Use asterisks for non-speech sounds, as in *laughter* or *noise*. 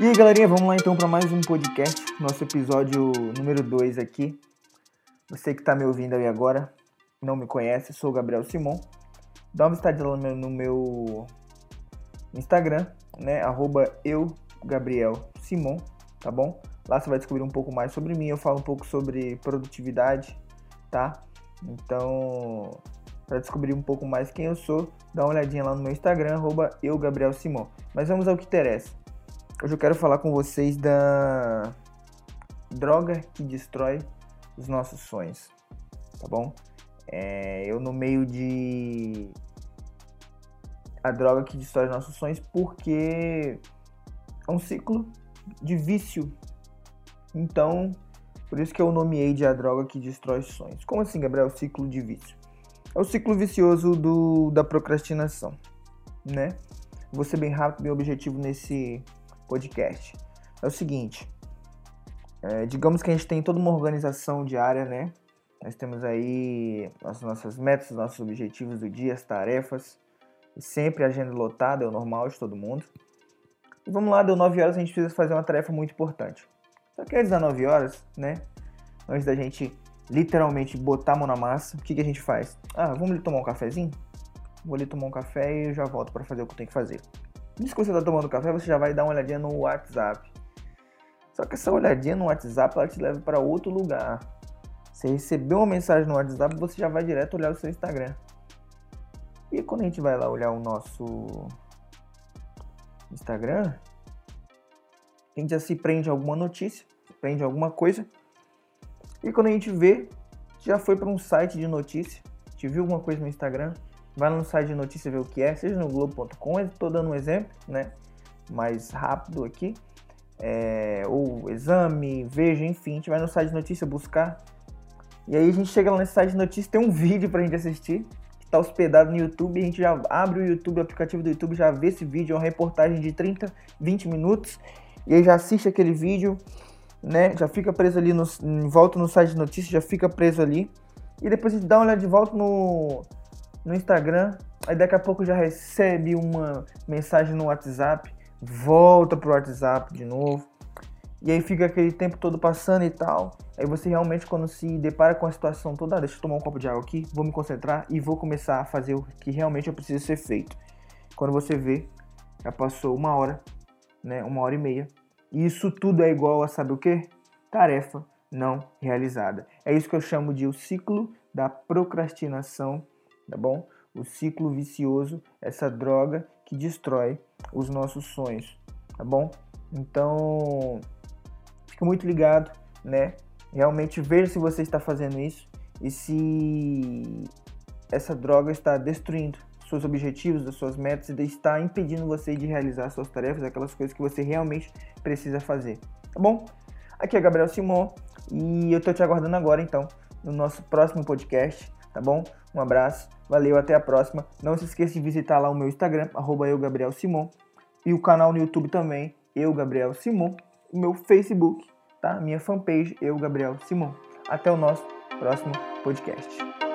E aí, galerinha, vamos lá então para mais um podcast, nosso episódio número 2 aqui. Você que está me ouvindo aí agora, não me conhece, sou o Gabriel Simon. Dá uma visita lá no meu Instagram, né? Arroba eu, Gabriel Simon, tá bom? Lá você vai descobrir um pouco mais sobre mim, eu falo um pouco sobre produtividade, tá? Então, para descobrir um pouco mais quem eu sou, dá uma olhadinha lá no meu Instagram, arroba eu, Gabriel Simon. Mas vamos ao que interessa. Hoje eu quero falar com vocês da droga que destrói os nossos sonhos, tá bom? É, eu no meio de a droga que destrói os nossos sonhos porque é um ciclo de vício. Então, por isso que eu nomeei de a droga que destrói os sonhos. Como assim, Gabriel? Ciclo de vício. É o ciclo vicioso do, da procrastinação, né? Vou ser bem rápido, bem objetivo nesse podcast. É o seguinte, é, digamos que a gente tem toda uma organização diária, né? Nós temos aí as nossas metas, nossos objetivos do dia, as tarefas, e sempre agenda lotada, é o normal de todo mundo. E vamos lá, deu 9 horas, a gente precisa fazer uma tarefa muito importante. Só que às 19 horas, né? Antes da gente literalmente botar a mão na massa, o que, que a gente faz? Ah, vamos ali tomar um cafezinho? Vou ali tomar um café e eu já volto para fazer o que eu tenho que fazer. Diz que você está tomando café, você já vai dar uma olhadinha no WhatsApp. Só que essa olhadinha no WhatsApp ela te leva para outro lugar. Você recebeu uma mensagem no WhatsApp, você já vai direto olhar o seu Instagram. E quando a gente vai lá olhar o nosso Instagram, a gente já se prende a alguma notícia, prende a alguma coisa. E quando a gente vê, já foi para um site de notícia, te viu alguma coisa no Instagram, vai no site de notícia ver o que é, seja no Globo.com, estou dando um exemplo, né? Mais rápido aqui. É, ou exame, veja, enfim, a gente vai no site de notícia buscar. E aí a gente chega lá nesse site de notícia, tem um *laughs* vídeo pra gente assistir, que tá hospedado no YouTube, a gente já abre o YouTube, o aplicativo do YouTube, já vê esse vídeo, é uma reportagem de 30, 20 minutos, e aí já assiste aquele vídeo, né? Já fica preso ali no, volta no site de notícia, já fica preso ali. E depois a gente dá uma olhada de volta no, no Instagram, aí daqui a pouco já recebe uma mensagem no WhatsApp, volta pro WhatsApp de novo. E aí fica aquele tempo todo passando e tal. Aí você realmente, quando se depara com a situação toda, ah, deixa eu tomar um copo de água aqui, vou me concentrar e vou começar a fazer o que realmente eu preciso ser feito. Quando você vê, já passou uma hora, né? Uma hora e meia. E isso tudo é igual a sabe o que? Tarefa não realizada. É isso que eu chamo de o ciclo da procrastinação tá bom? O ciclo vicioso, essa droga que destrói os nossos sonhos, tá bom? Então, fique muito ligado, né? Realmente veja se você está fazendo isso e se essa droga está destruindo seus objetivos, as suas metas e está impedindo você de realizar suas tarefas, aquelas coisas que você realmente precisa fazer, tá bom? Aqui é Gabriel Simon e eu tô te aguardando agora então no nosso próximo podcast tá bom? Um abraço, valeu, até a próxima. Não se esqueça de visitar lá o meu Instagram, arroba eu, Gabriel Simon, e o canal no YouTube também, eu, Gabriel Simon, o meu Facebook, tá? Minha fanpage, eu, Gabriel Simon. Até o nosso próximo podcast.